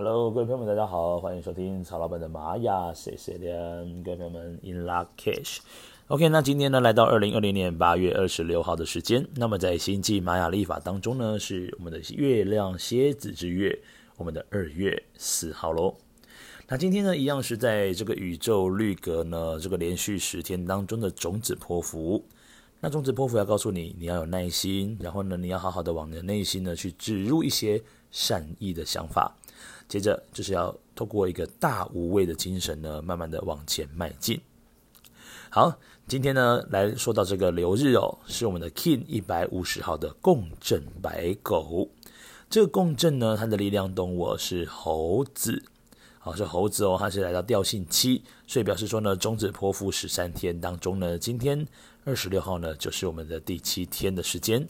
Hello，各位朋友们，大家好，欢迎收听曹老板的玛雅 C C 连，各位朋友们 In Luck Cash。OK，那今天呢，来到二零二零年八月二十六号的时间，那么在星际玛雅历法当中呢，是我们的月亮蝎子之月，我们的二月四号喽。那今天呢，一样是在这个宇宙绿格呢，这个连续十天当中的种子波符。那种子波符要告诉你，你要有耐心，然后呢，你要好好的往你的内心呢去植入一些善意的想法。接着就是要透过一个大无畏的精神呢，慢慢的往前迈进。好，今天呢来说到这个流日哦，是我们的 Kin 一百五十号的共振白狗。这个共振呢，它的力量动物是猴子。好，是猴子哦，它是来到调性七，所以表示说呢，终止剖腹十三天当中呢，今天二十六号呢，就是我们的第七天的时间。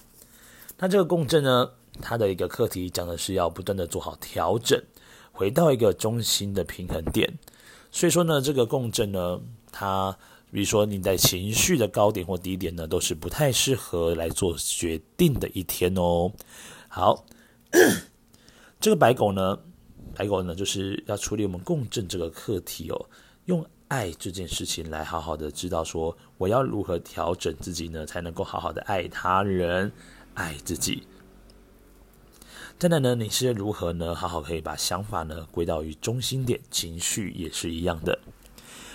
那这个共振呢，它的一个课题讲的是要不断的做好调整。回到一个中心的平衡点，所以说呢，这个共振呢，它比如说你在情绪的高点或低点呢，都是不太适合来做决定的一天哦。好，这个白狗呢，白狗呢就是要处理我们共振这个课题哦，用爱这件事情来好好的知道说，我要如何调整自己呢，才能够好好的爱他人，爱自己。再来呢，你是如何呢？好好可以把想法呢归到于中心点，情绪也是一样的。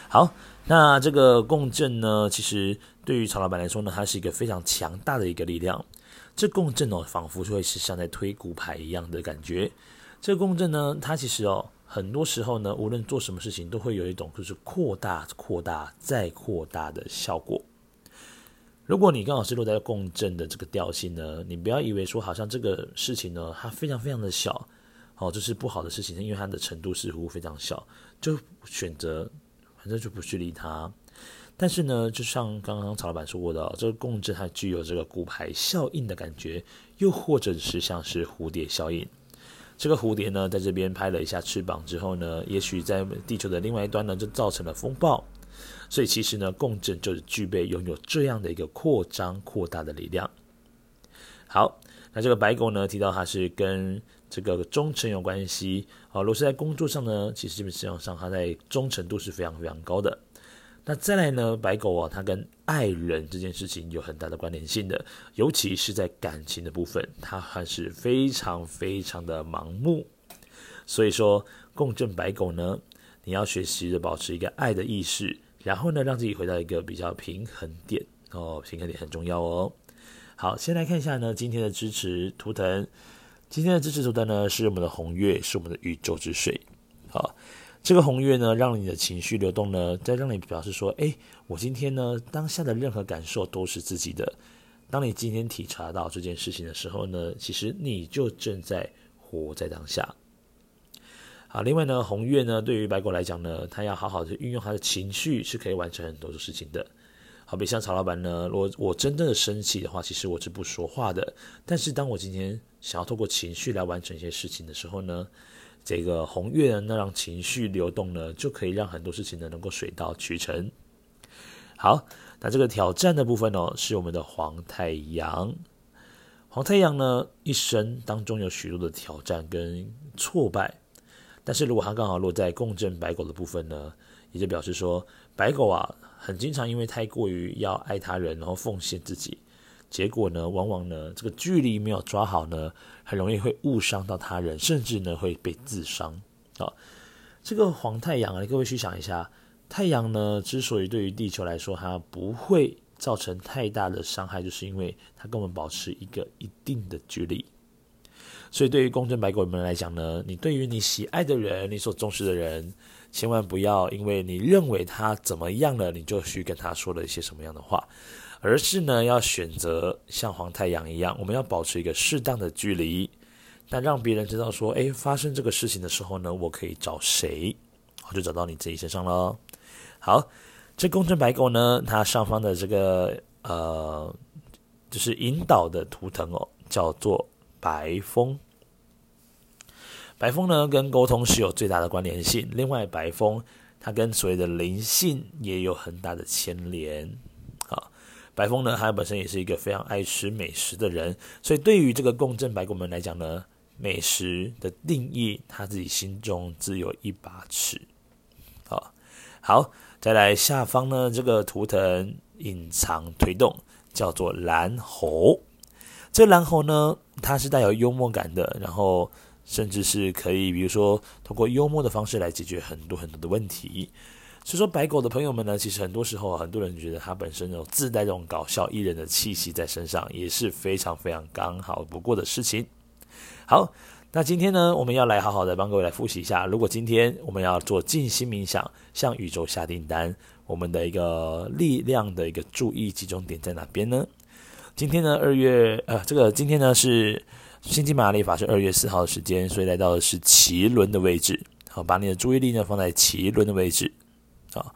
好，那这个共振呢，其实对于曹老板来说呢，它是一个非常强大的一个力量。这共振哦，仿佛就会是像在推骨牌一样的感觉。这共振呢，它其实哦，很多时候呢，无论做什么事情，都会有一种就是扩大、扩大再扩大的效果。如果你刚好是落在共振的这个调性呢，你不要以为说好像这个事情呢，它非常非常的小，哦，这是不好的事情，因为它的程度似乎非常小，就选择反正就不去理它。但是呢，就像刚刚曹老板说过的，这个共振它具有这个骨牌效应的感觉，又或者是像是蝴蝶效应。这个蝴蝶呢，在这边拍了一下翅膀之后呢，也许在地球的另外一端呢，就造成了风暴。所以其实呢，共振就是具备拥有这样的一个扩张、扩大的力量。好，那这个白狗呢，提到它是跟这个忠诚有关系。好，如果是在工作上呢，其实基本上上它在忠诚度是非常非常高的。那再来呢，白狗啊，它跟爱人这件事情有很大的关联性的，尤其是在感情的部分，它还是非常非常的盲目。所以说，共振白狗呢，你要学习的保持一个爱的意识。然后呢，让自己回到一个比较平衡点哦，平衡点很重要哦。好，先来看一下呢，今天的支持图腾。今天的支持图腾呢，是我们的红月，是我们的宇宙之水。好，这个红月呢，让你的情绪流动呢，再让你表示说，哎，我今天呢，当下的任何感受都是自己的。当你今天体察到这件事情的时候呢，其实你就正在活在当下。啊，另外呢，红月呢，对于白狗来讲呢，他要好好的运用他的情绪，是可以完成很多的事情的。好比像曹老板呢，如果我真正的生气的话，其实我是不说话的。但是当我今天想要透过情绪来完成一些事情的时候呢，这个红月呢，那让情绪流动呢，就可以让很多事情呢能够水到渠成。好，那这个挑战的部分呢，是我们的黄太阳。黄太阳呢，一生当中有许多的挑战跟挫败。但是如果它刚好落在共振白狗的部分呢，也就表示说，白狗啊，很经常因为太过于要爱他人，然后奉献自己，结果呢，往往呢，这个距离没有抓好呢，很容易会误伤到他人，甚至呢会被自伤。啊，这个黄太阳啊，各位去想一下，太阳呢，之所以对于地球来说它不会造成太大的伤害，就是因为它跟我们保持一个一定的距离。所以，对于共振白狗们来讲呢，你对于你喜爱的人，你所重视的人，千万不要因为你认为他怎么样了，你就去跟他说了一些什么样的话，而是呢，要选择像黄太阳一样，我们要保持一个适当的距离，那让别人知道说，哎，发生这个事情的时候呢，我可以找谁，我就找到你自己身上了。好，这共振白狗呢，它上方的这个呃，就是引导的图腾哦，叫做。白风，白风呢，跟沟通是有最大的关联性。另外，白风它跟所谓的灵性也有很大的牵连。啊，白风呢，它本身也是一个非常爱吃美食的人，所以对于这个共振白骨门来讲呢，美食的定义，他自己心中自有一把尺。好，好，再来下方呢，这个图腾隐藏推动叫做蓝猴。这蓝猴呢，它是带有幽默感的，然后甚至是可以，比如说通过幽默的方式来解决很多很多的问题。所以说，白狗的朋友们呢，其实很多时候，很多人觉得它本身有自带这种搞笑艺人的气息在身上，也是非常非常刚好不过的事情。好，那今天呢，我们要来好好的帮各位来复习一下。如果今天我们要做静心冥想，向宇宙下订单，我们的一个力量的一个注意集中点在哪边呢？今天呢，二月呃，这个今天呢是星际玛利法是二月四号的时间，所以来到的是脐轮的位置。好，把你的注意力呢放在脐轮的位置。啊，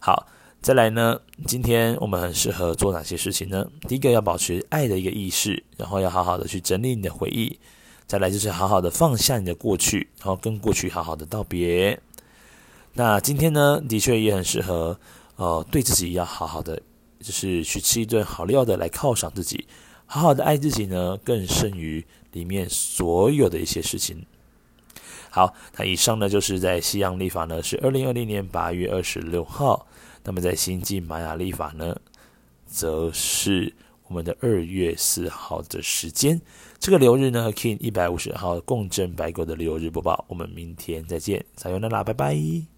好，再来呢，今天我们很适合做哪些事情呢？第一个要保持爱的一个意识，然后要好好的去整理你的回忆，再来就是好好的放下你的过去，然后跟过去好好的道别。那今天呢，的确也很适合，呃，对自己要好好的，就是去吃一顿好料的来犒赏自己，好好的爱自己呢，更胜于里面所有的一些事情。好，那以上呢就是在西洋历法呢是二零二零年八月二十六号，那么在新晋玛雅历法呢，则是我们的二月四号的时间。这个流日呢和 King 一百五十号共振白狗的流日播报，我们明天再见，撒由那拉，拜拜。